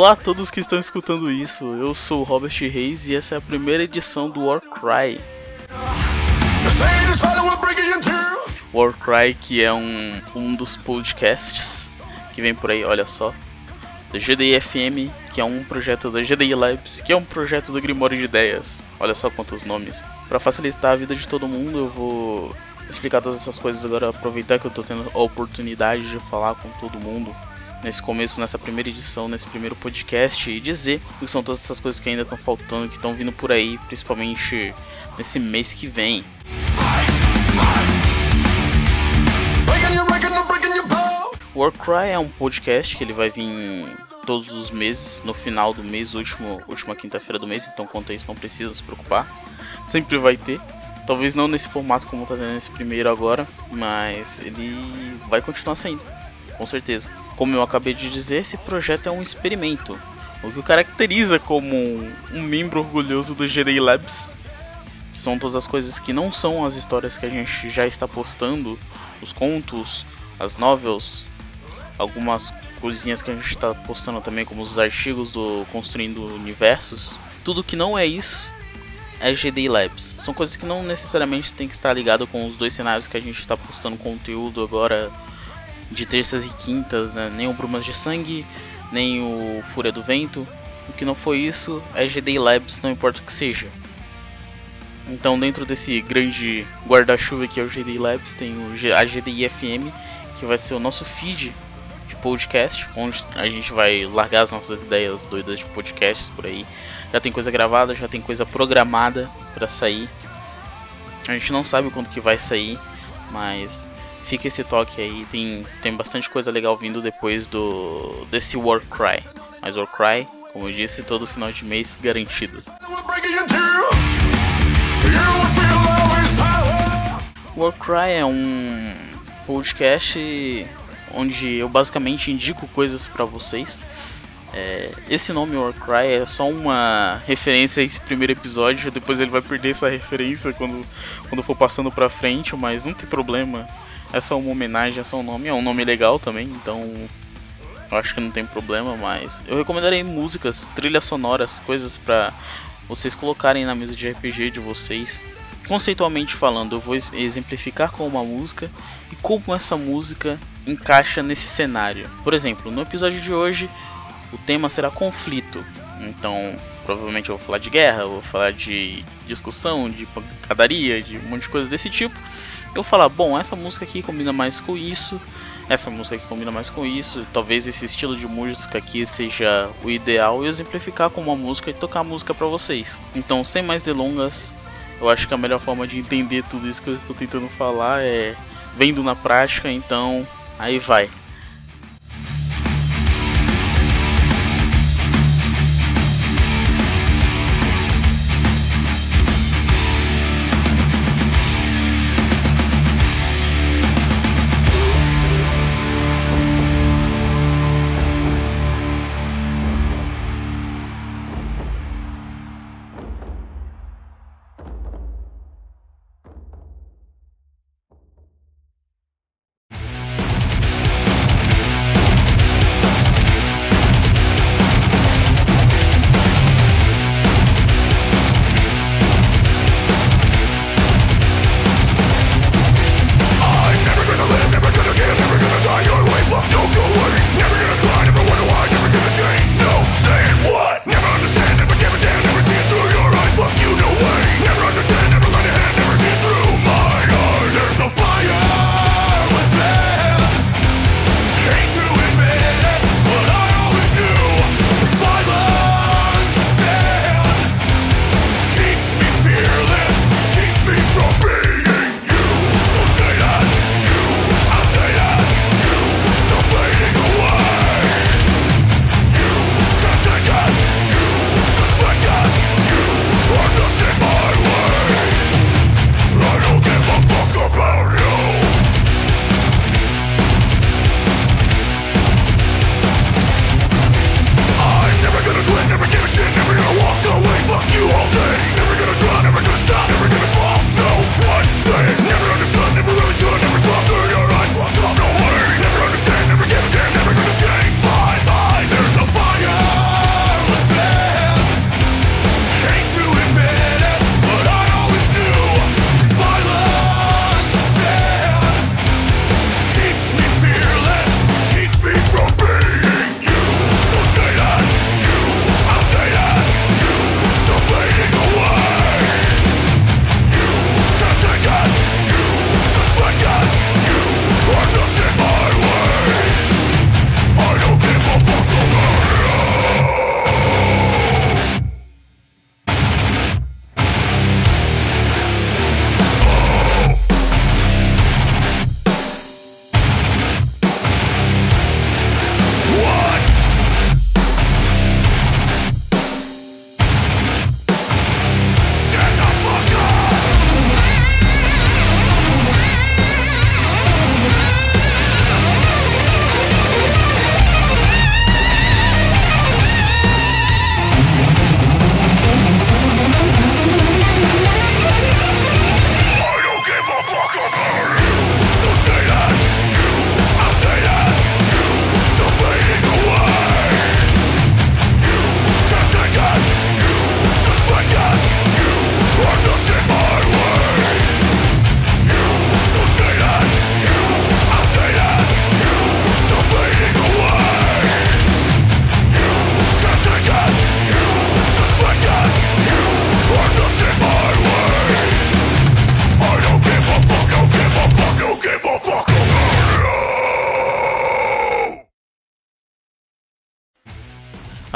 Olá a todos que estão escutando isso, eu sou o Robert Reis e essa é a primeira edição do Warcry. Warcry, que é um, um dos podcasts que vem por aí, olha só, da GDI FM, que é um projeto da GDI Labs, que é um projeto do Grimório de Ideias. Olha só quantos nomes. Para facilitar a vida de todo mundo, eu vou explicar todas essas coisas agora, aproveitar que eu tô tendo a oportunidade de falar com todo mundo nesse começo, nessa primeira edição, nesse primeiro podcast e dizer o que são todas essas coisas que ainda estão faltando, que estão vindo por aí, principalmente nesse mês que vem. Warcry é um podcast que ele vai vir todos os meses, no final do mês, último, última quinta-feira do mês, então quanto a isso não precisa se preocupar. Sempre vai ter. Talvez não nesse formato como tá tendo esse primeiro agora, mas ele vai continuar saindo, com certeza. Como eu acabei de dizer, esse projeto é um experimento, o que o caracteriza como um, membro orgulhoso do GDI Labs. São todas as coisas que não são as histórias que a gente já está postando, os contos, as novels, algumas coisinhas que a gente está postando também, como os artigos do Construindo Universos. Tudo que não é isso é GD Labs. São coisas que não necessariamente tem que estar ligado com os dois cenários que a gente está postando conteúdo agora de terças e quintas, né? Nem o Brumas de Sangue, nem o Fúria do Vento. O que não foi isso é GD Labs, não importa o que seja. Então, dentro desse grande guarda-chuva que é o GD Labs, tem o a GDI FM, que vai ser o nosso feed de podcast, onde a gente vai largar as nossas ideias doidas de podcasts por aí. Já tem coisa gravada, já tem coisa programada para sair. A gente não sabe quando que vai sair, mas fica esse toque aí. Tem, tem bastante coisa legal vindo depois do desse Warcry. Mas Warcry, como eu disse, todo final de mês garantido. Warcry é um podcast onde eu basicamente indico coisas para vocês. É, esse nome Warcry é só uma referência a esse primeiro episódio, depois ele vai perder essa referência quando, quando for passando pra frente, mas não tem problema. É só uma homenagem, é só um nome, é um nome legal também, então eu acho que não tem problema, mas eu recomendarei músicas, trilhas sonoras, coisas para vocês colocarem na mesa de RPG de vocês. Conceitualmente falando, eu vou exemplificar com uma música e como essa música encaixa nesse cenário. Por exemplo, no episódio de hoje, o tema será conflito. Então, provavelmente eu vou falar de guerra, vou falar de discussão, de pancadaria, de um monte de coisa desse tipo. Eu falar, bom, essa música aqui combina mais com isso, essa música aqui combina mais com isso, talvez esse estilo de música aqui seja o ideal e exemplificar com uma música e tocar a música para vocês. Então, sem mais delongas, eu acho que a melhor forma de entender tudo isso que eu estou tentando falar é vendo na prática, então Aí vai.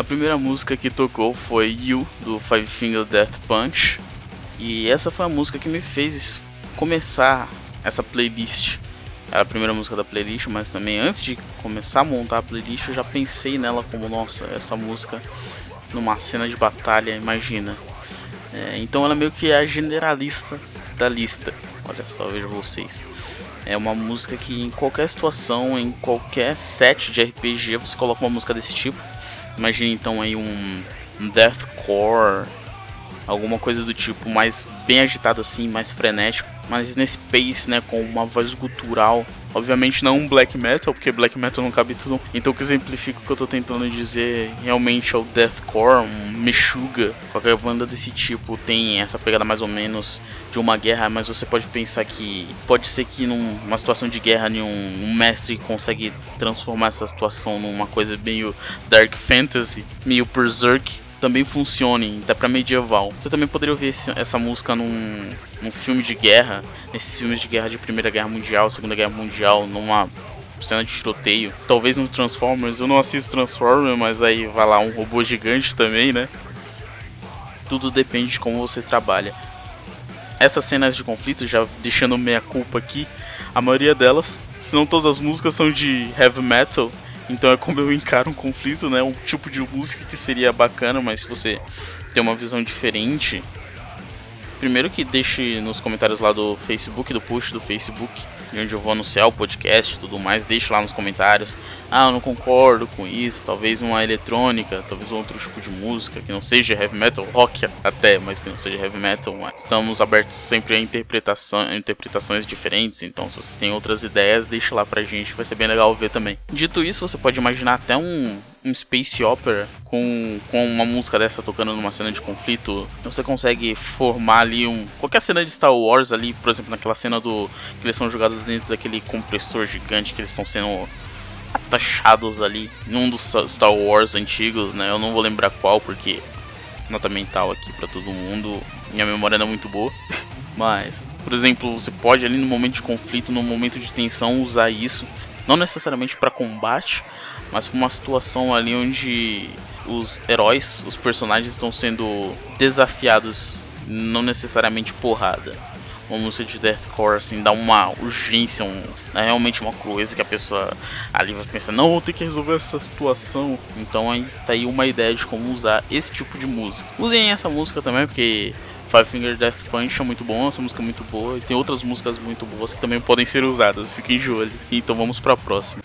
Primeira música que tocou foi You, do Five Finger Death Punch. E essa foi a música que me fez começar essa playlist. Era a primeira música da playlist, mas também antes de começar a montar a playlist eu já pensei nela como, nossa, essa música numa cena de batalha, imagina. É, então ela meio que é a generalista da lista. Olha só, vejo vocês. É uma música que em qualquer situação, em qualquer set de RPG, você coloca uma música desse tipo. Imagine então aí um, um deathcore, alguma coisa do tipo, mais bem agitado assim, mais frenético mas nesse pace, né, com uma voz gutural. Obviamente não um black metal, porque black metal não cabe tudo. Então o que exemplifica o que eu tô tentando dizer realmente é o deathcore, um Meshuga. Qualquer banda desse tipo tem essa pegada mais ou menos de uma guerra, mas você pode pensar que pode ser que numa situação de guerra nenhum um mestre consegue transformar essa situação numa coisa meio dark fantasy, meio berserk também funcione, até pra medieval. Você também poderia ouvir esse, essa música num, num filme de guerra, nesses filmes de guerra de Primeira Guerra Mundial, Segunda Guerra Mundial, numa cena de tiroteio. Talvez no Transformers, eu não assisto Transformers, mas aí vai lá um robô gigante também, né? Tudo depende de como você trabalha. Essas cenas de conflito, já deixando meia culpa aqui, a maioria delas, se não todas as músicas, são de heavy metal então é como eu encaro um conflito, né? Um tipo de música que seria bacana, mas se você tem uma visão diferente, primeiro que deixe nos comentários lá do Facebook, do post do Facebook, onde eu vou anunciar o podcast e tudo mais, deixe lá nos comentários. Ah, eu não concordo com isso, talvez uma eletrônica, talvez outro tipo de música que não seja heavy metal, rock até, mas que não seja heavy metal, mas estamos abertos sempre a interpretação, interpretações diferentes, então se vocês têm outras ideias, deixe lá pra gente, vai ser bem legal ver também. Dito isso, você pode imaginar até um, um space opera com, com uma música dessa tocando numa cena de conflito, você consegue formar ali um qualquer cena de Star Wars ali, por exemplo, naquela cena do que eles são jogados dentro daquele compressor gigante que eles estão sendo atachados ali num dos Star Wars antigos, né? Eu não vou lembrar qual porque nota mental aqui para todo mundo, minha memória não é muito boa. Mas, por exemplo, você pode ali no momento de conflito, no momento de tensão usar isso, não necessariamente para combate, mas para uma situação ali onde os heróis, os personagens estão sendo desafiados, não necessariamente porrada uma música de deathcore, assim, dá uma urgência, um, é realmente uma coisa que a pessoa ali vai pensar, não, vou ter que resolver essa situação. Então aí tá aí uma ideia de como usar esse tipo de música. Usem essa música também, porque Five Finger Death Punch é muito bom, essa música é muito boa, e tem outras músicas muito boas que também podem ser usadas, fiquem de olho. Então vamos pra próxima.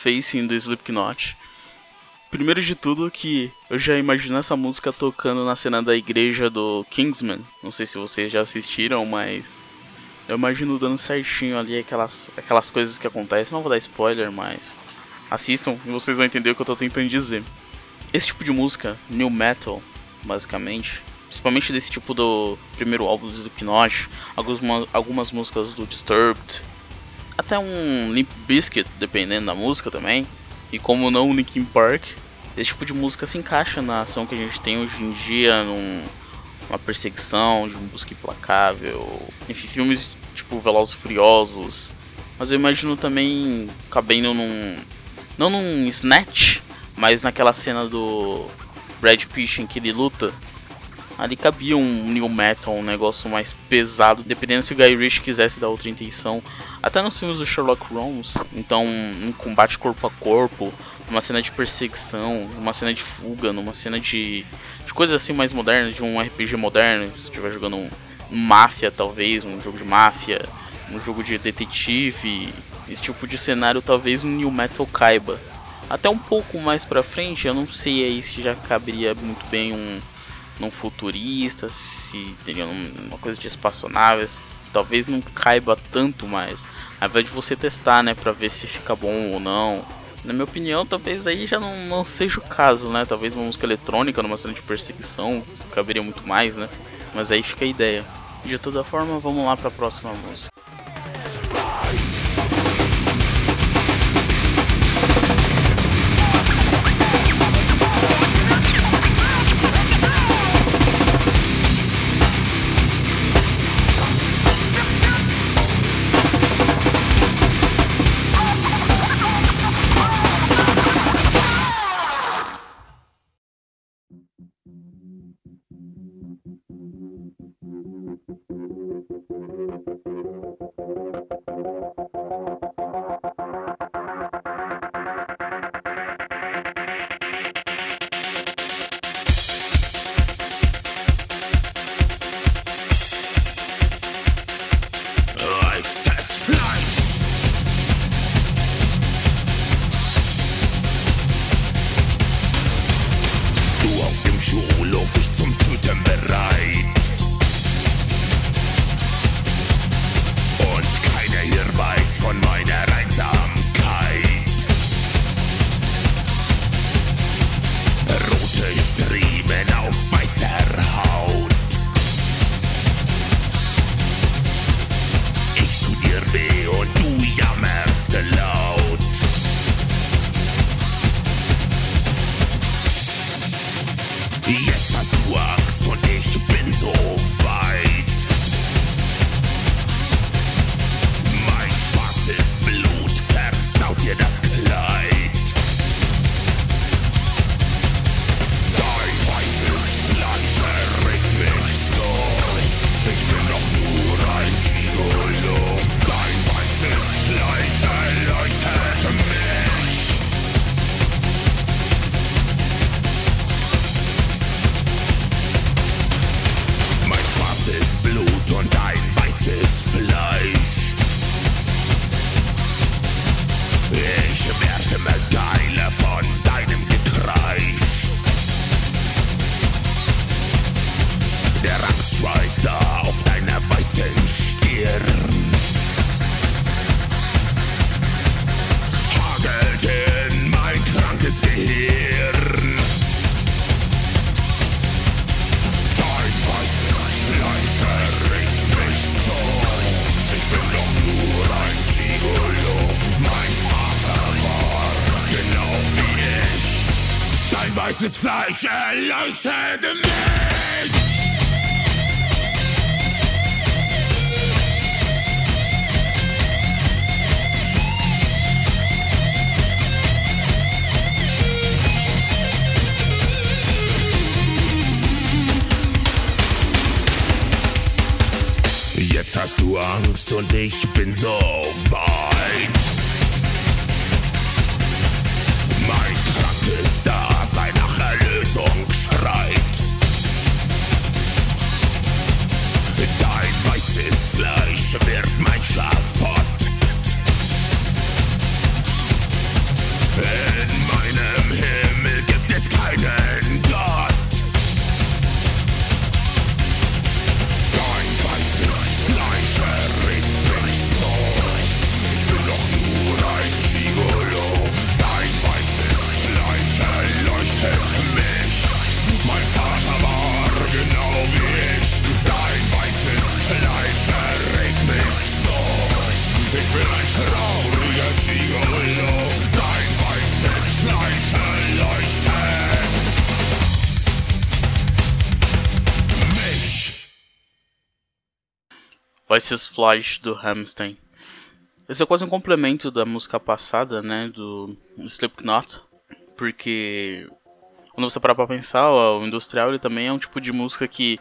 Surfacing do Slipknot. Primeiro de tudo que eu já imagino essa música tocando na cena da igreja do Kingsman. Não sei se vocês já assistiram, mas eu imagino dando certinho ali aquelas, aquelas coisas que acontecem. Não vou dar spoiler, mas assistam e vocês vão entender o que eu tô tentando dizer. Esse tipo de música, new metal, basicamente, principalmente desse tipo do primeiro álbum do Slipknot, algumas, algumas músicas do Disturbed, até um Limp Bizkit, dependendo da música também, e como não o Linkin Park, esse tipo de música se encaixa na ação que a gente tem hoje em dia, num, numa perseguição, de um busca implacável, enfim, filmes tipo Velozes Furiosos. Mas eu imagino também cabendo num. Não num Snatch, mas naquela cena do Brad Pitt em que ele luta. Ali cabia um new metal, um negócio mais pesado, dependendo se o Guy Ritchie quisesse dar outra intenção. Até nos filmes do Sherlock Holmes, então um combate corpo a corpo, uma cena de perseguição, uma cena de fuga, numa cena de, de coisas assim mais modernas, de um RPG moderno, se estiver jogando um, um máfia talvez, um jogo de máfia, um jogo de detetive, esse tipo de cenário talvez um new metal caiba. Até um pouco mais pra frente, eu não sei aí se já caberia muito bem um num futurista, se uma coisa de espaçonaves, talvez não caiba tanto mais. Ao invés de você testar, né, pra ver se fica bom ou não. Na minha opinião, talvez aí já não, não seja o caso, né? Talvez uma música eletrônica numa cena de perseguição caberia muito mais, né? Mas aí fica a ideia. De toda forma, vamos lá para a próxima música. Fleisch erleuchtete mich. Jetzt hast du Angst und ich bin so weit. Mein Dasein nach Erlösung schreit. Dein weißes Fleisch wird mein Schafott. In meinem Himmel gibt es keinen Gott. Voices Flash do Hamstein. Esse é quase um complemento da música passada, né, do Slipknot, porque quando você parar pra pensar, o industrial ele também é um tipo de música que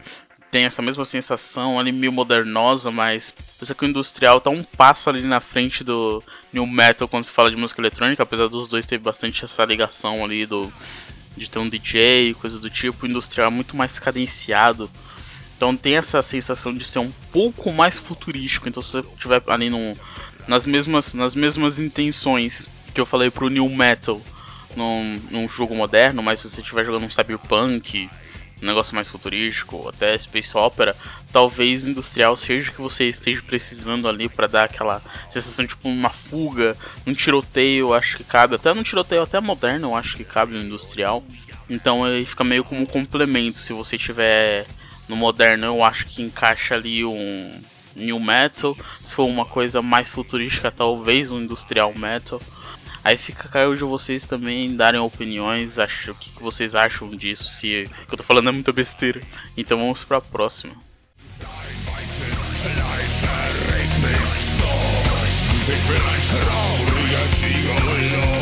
tem essa mesma sensação ali meio modernosa, mas pensa que o industrial tá um passo ali na frente do new metal quando se fala de música eletrônica, apesar dos dois ter bastante essa ligação ali do de ter um DJ, coisa do tipo, o industrial é muito mais cadenciado então tem essa sensação de ser um pouco mais futurístico. Então se você estiver ali nas, mesmas, nas mesmas intenções que eu falei pro New Metal num, num jogo moderno, mas se você estiver jogando um Cyberpunk, um negócio mais futurístico, até Space Opera, talvez industrial seja o que você esteja precisando ali para dar aquela sensação tipo uma fuga, um tiroteio, acho que cabe, até num tiroteio até moderno, eu acho que cabe no industrial. Então ele fica meio como um complemento se você tiver no moderno eu acho que encaixa ali um new metal, se for uma coisa mais futurística, talvez um industrial metal. Aí fica caiu de vocês também darem opiniões, acho, o que, que, vocês acham disso, se o que eu tô falando é muita besteira. Então vamos pra próxima. Dein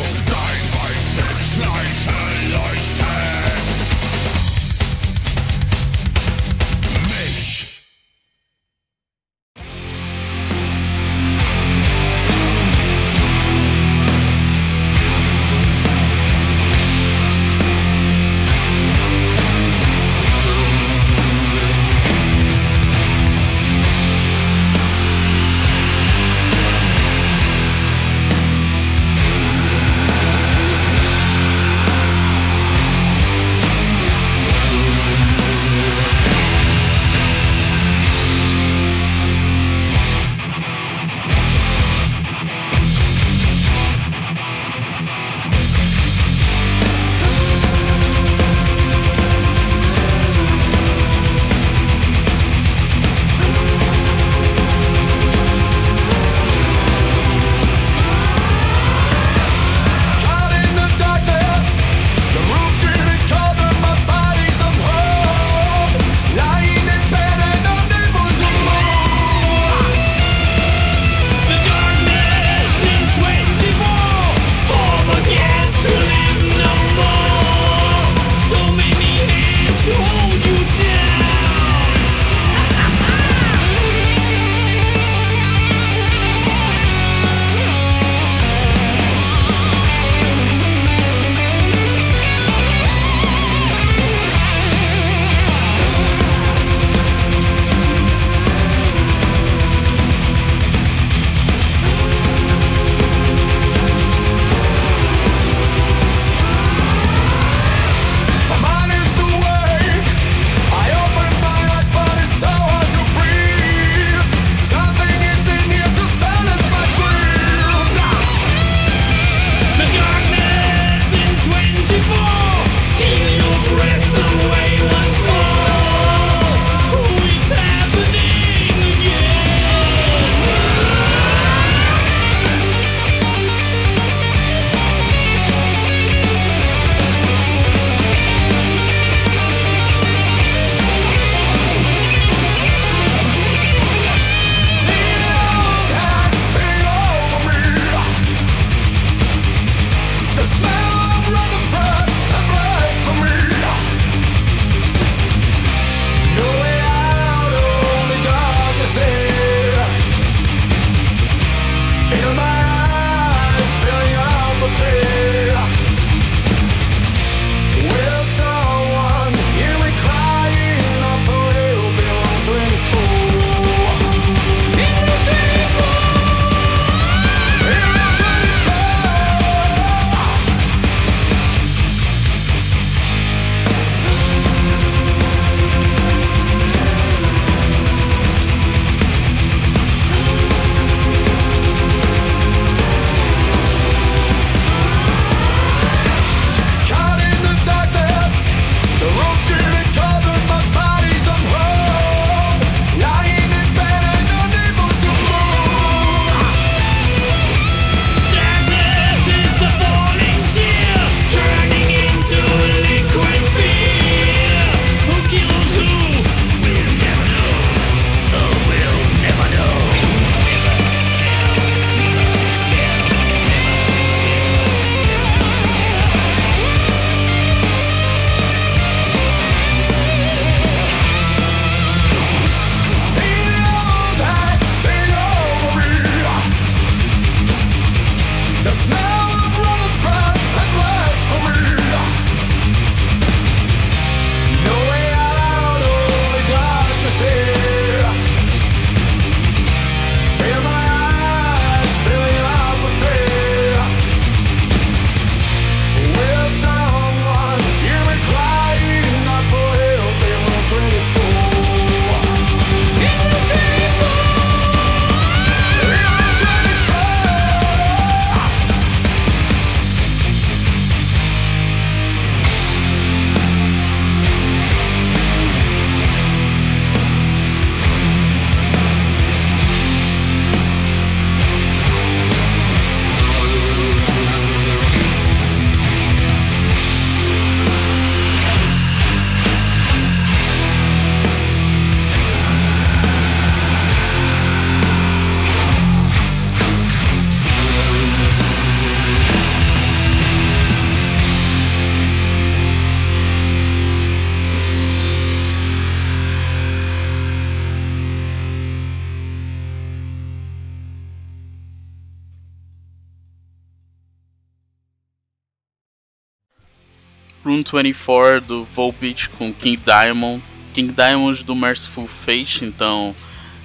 Room 24 do Volbeat com King Diamond. King Diamond do Merciful Fate, então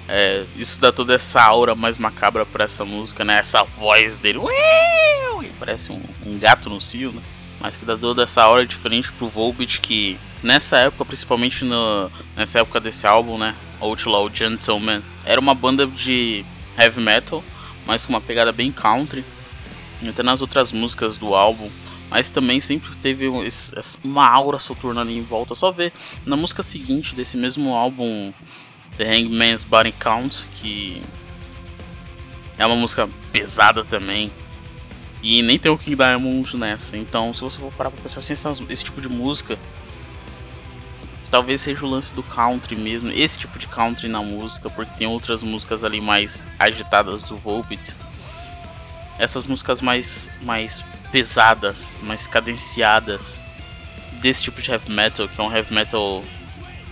é, isso dá toda essa aura mais macabra para essa música, né? Essa voz dele, parece um, um, gato no cio, né? Mas que dá toda essa aura diferente pro Volbeat que nessa época, principalmente no, nessa época desse álbum, né? Outlaw Gentleman, era uma banda de heavy metal, mas com uma pegada bem country. Até nas outras músicas do álbum, mas também sempre teve uma aura soturna ali em volta. Só ver na música seguinte desse mesmo álbum The Hangman's Body Count, que é uma música pesada também. E nem tem o King Diamond nessa. Então, se você for parar pra pensar assim, esse tipo de música, talvez seja o lance do country mesmo. Esse tipo de country na música, porque tem outras músicas ali mais agitadas do Volbeat. Essas músicas mais, mais pesadas, mais cadenciadas desse tipo de heavy metal, que é um heavy metal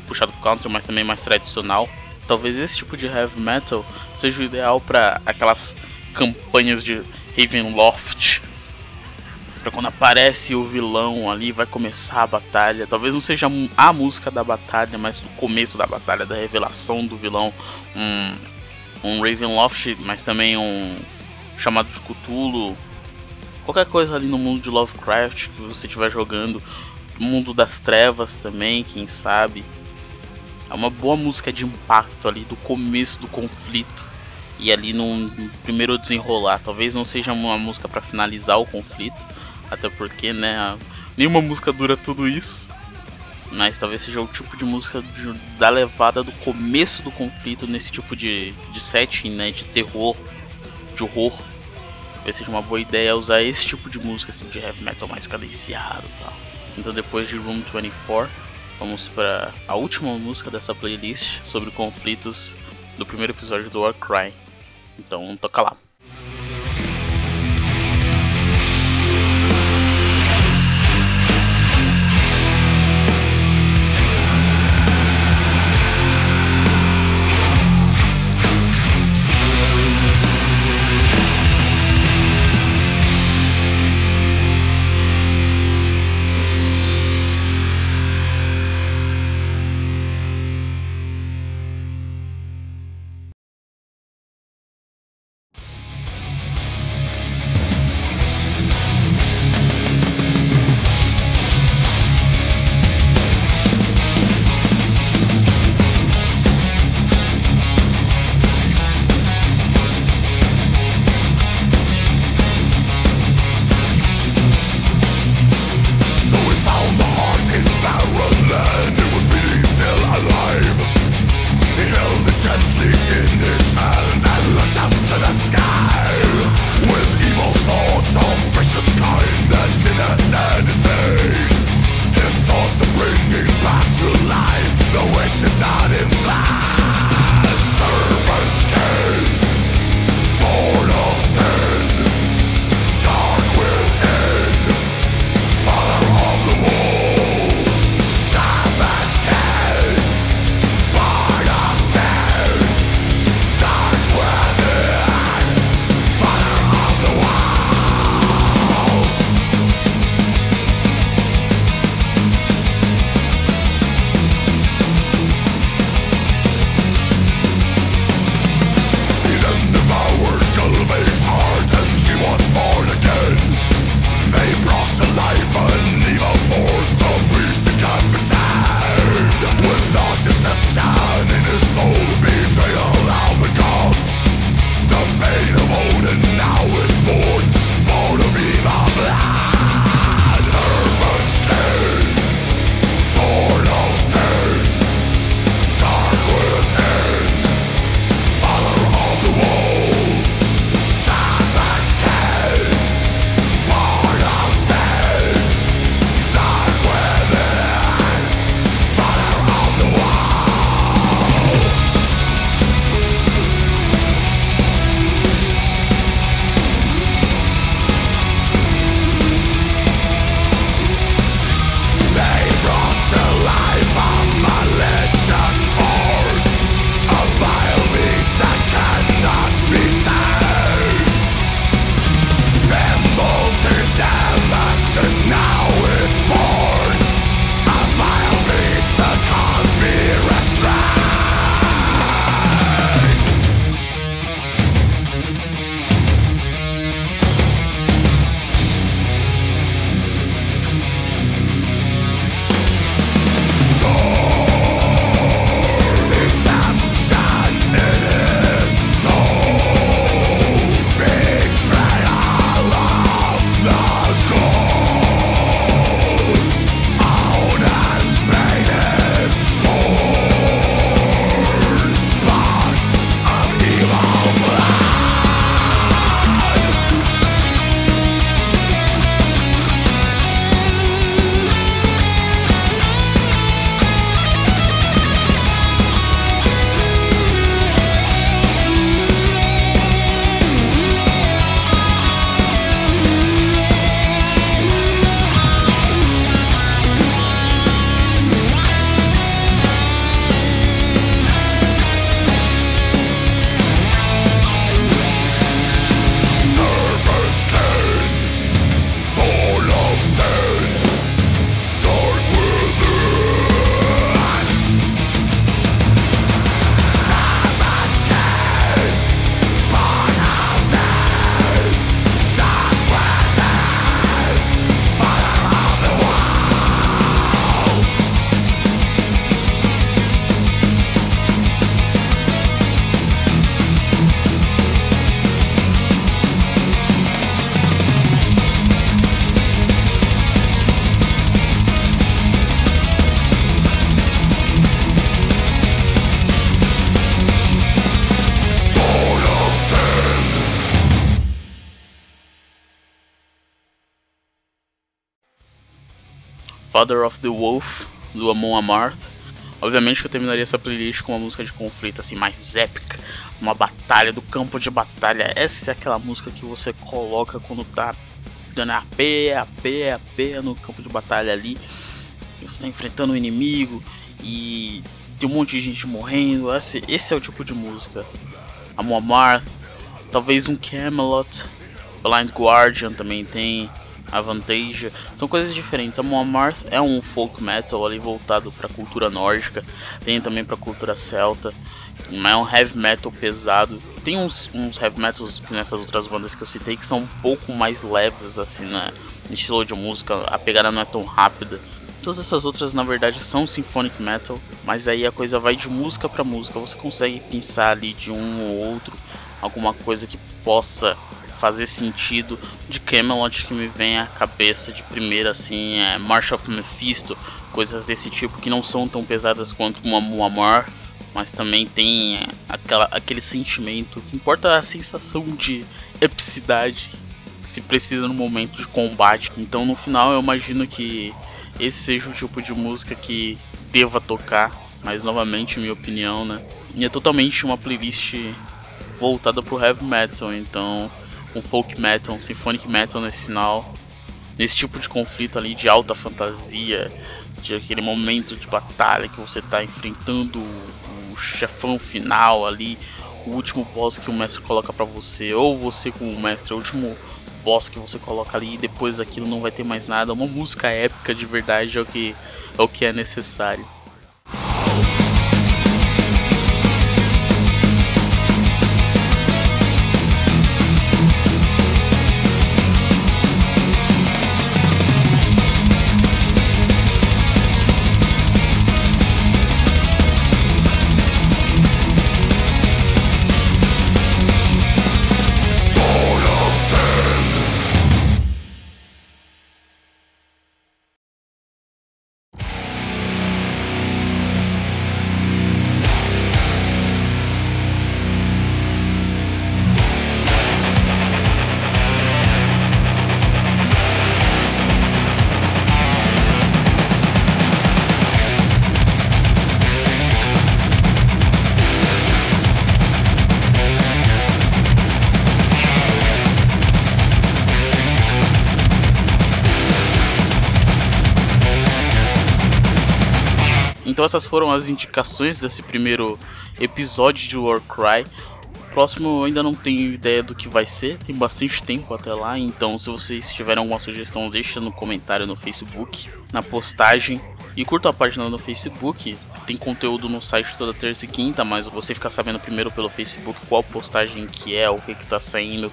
puxado pro country, mas também mais tradicional. Talvez esse tipo de heavy metal seja o ideal para aquelas campanhas de Ravenloft. Pra quando aparece o vilão ali, vai começar a batalha. Talvez não seja a música da batalha, mas o começo da batalha, da revelação do vilão. Um, um Ravenloft, mas também um chamado de Cthulhu. Qualquer coisa ali no mundo de Lovecraft que você estiver jogando. Mundo das Trevas também, quem sabe. É uma boa música de impacto ali do começo do conflito e ali no, primeiro desenrolar. Talvez não seja uma música para finalizar o conflito, até porque, né, nenhuma música dura tudo isso. Mas talvez seja o tipo de música de, da levada do começo do conflito nesse tipo de, de setting, né, de terror, de horror. Talvez seja uma boa ideia usar esse tipo de música assim, de heavy metal mais cadenciado e tal. Então depois de Room 24 Vamos para a última música dessa playlist sobre conflitos do primeiro episódio do Warcry. Então toca lá. Father of the Wolf, do Amon Amarth. Obviamente que eu terminaria essa playlist com uma música de conflito assim mais épica, uma batalha do campo de batalha. Essa é aquela música que você coloca quando tá dando AP, AP, AP no campo de batalha ali. Você tá enfrentando um inimigo e tem um monte de gente morrendo. Esse, esse é o tipo de música. Amon Amarth, talvez um Camelot, Blind Guardian também tem. Avantage, são coisas diferentes. A Moamarth é um folk metal ali voltado para a cultura nórdica, tem também para a cultura celta, é um heavy metal pesado. Tem uns, uns heavy metals nessas outras bandas que eu citei que são um pouco mais leves, assim, né? Estilo de música, a pegada não é tão rápida. Todas essas outras, na verdade, são symphonic metal, mas aí a coisa vai de música para música. Você consegue pensar ali de um ou outro alguma coisa que possa fazer sentido de Camelot que me vem à cabeça de primeira assim é March of Mephisto, coisas desse tipo que não são tão pesadas quanto uma Muammar, mas também tem é, aquela, aquele sentimento que importa a sensação de epicidade que se precisa no momento de combate. Então no final eu imagino que esse seja o tipo de música que deva tocar, mas novamente minha opinião, né? E é totalmente uma playlist voltada pro heavy metal, então um folk metal, um symphonic metal nesse final, nesse tipo de conflito ali de alta fantasia, de aquele momento de batalha que você está enfrentando o chefão final ali, o último boss que o mestre coloca para você, ou você com o mestre, o último boss que você coloca ali e depois daquilo não vai ter mais nada. Uma música épica de verdade é o que é, o que é necessário. Então essas foram as indicações desse primeiro episódio de Warcry. O próximo eu ainda não tenho ideia do que vai ser, tem bastante tempo até lá, então se vocês tiverem alguma sugestão, deixa no comentário no Facebook, na postagem. E curta a página no Facebook, tem conteúdo no site toda terça e quinta, mas você ficar sabendo primeiro pelo Facebook qual postagem que é, o que que tá saindo,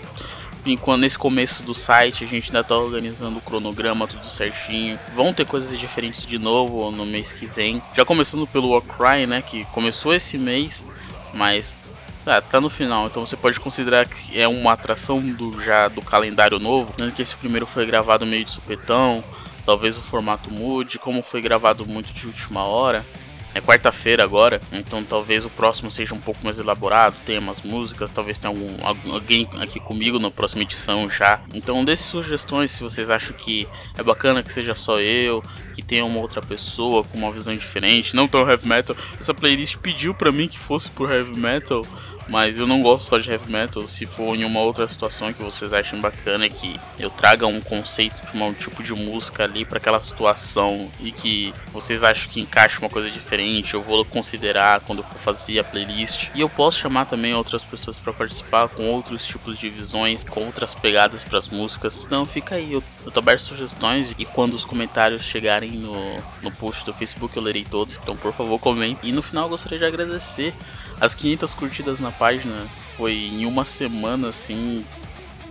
enquanto nesse começo do site a gente ainda tá organizando o cronograma tudo certinho. Vão ter coisas diferentes de novo no mês que vem. Já começando pelo Warcry, né, que começou esse mês, mas ah, tá no final, então você pode considerar que é uma atração do já do calendário novo, né, que esse primeiro foi gravado meio de supetão, talvez o formato mude, como foi gravado muito de última hora. É quarta-feira agora, então talvez o próximo seja um pouco mais elaborado, tenha umas músicas, talvez tenha algum, alguém aqui comigo na próxima edição já. Então dê sugestões se vocês acham que é bacana que seja só eu, que tenha uma outra pessoa com uma visão diferente, não tão heavy metal. Essa playlist pediu para mim que fosse por heavy metal, mas eu não gosto só de heavy metal. Se for em uma outra situação que vocês achem bacana, que eu traga um conceito de um tipo de música ali para aquela situação e que vocês acham que encaixa uma coisa diferente, eu vou considerar quando eu for fazer a playlist. E eu posso chamar também outras pessoas para participar com outros tipos de visões, com outras pegadas para as músicas. Então fica aí, eu, eu tô aberto sugestões e quando os comentários chegarem no, no post do Facebook eu lerei todos. Então por favor comente. E no final eu gostaria de agradecer as 500 curtidas na página foi em uma semana, assim,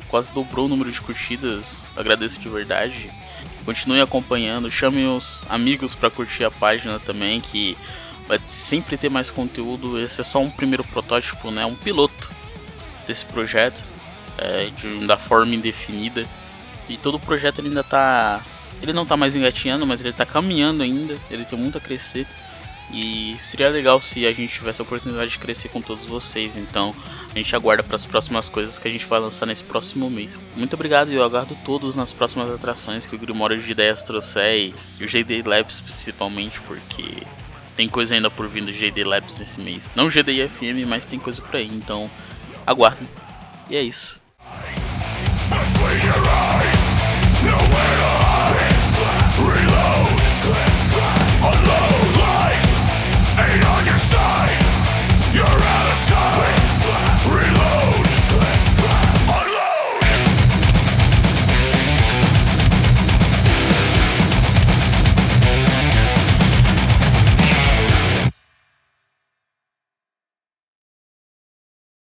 quase dobrou o número de curtidas. Agradeço de verdade. Continue acompanhando, chame os amigos para curtir a página também, que vai sempre ter mais conteúdo. Esse é só um primeiro protótipo, né? Um piloto desse projeto, é, de, da forma indefinida. E todo o projeto ainda tá. Ele não tá mais engatinhando, mas ele tá caminhando ainda. Ele tem muito a crescer. E seria legal se a gente tivesse a oportunidade de crescer com todos vocês. Então a gente aguarda para as próximas coisas que a gente vai lançar nesse próximo mês. Muito obrigado e eu aguardo todos nas próximas atrações que o Grimório de Ideias trouxe e o GD Labs principalmente, porque tem coisa ainda por vir do GD Labs nesse mês. Não GD FM, mas tem coisa por aí. Então aguardem. E é isso.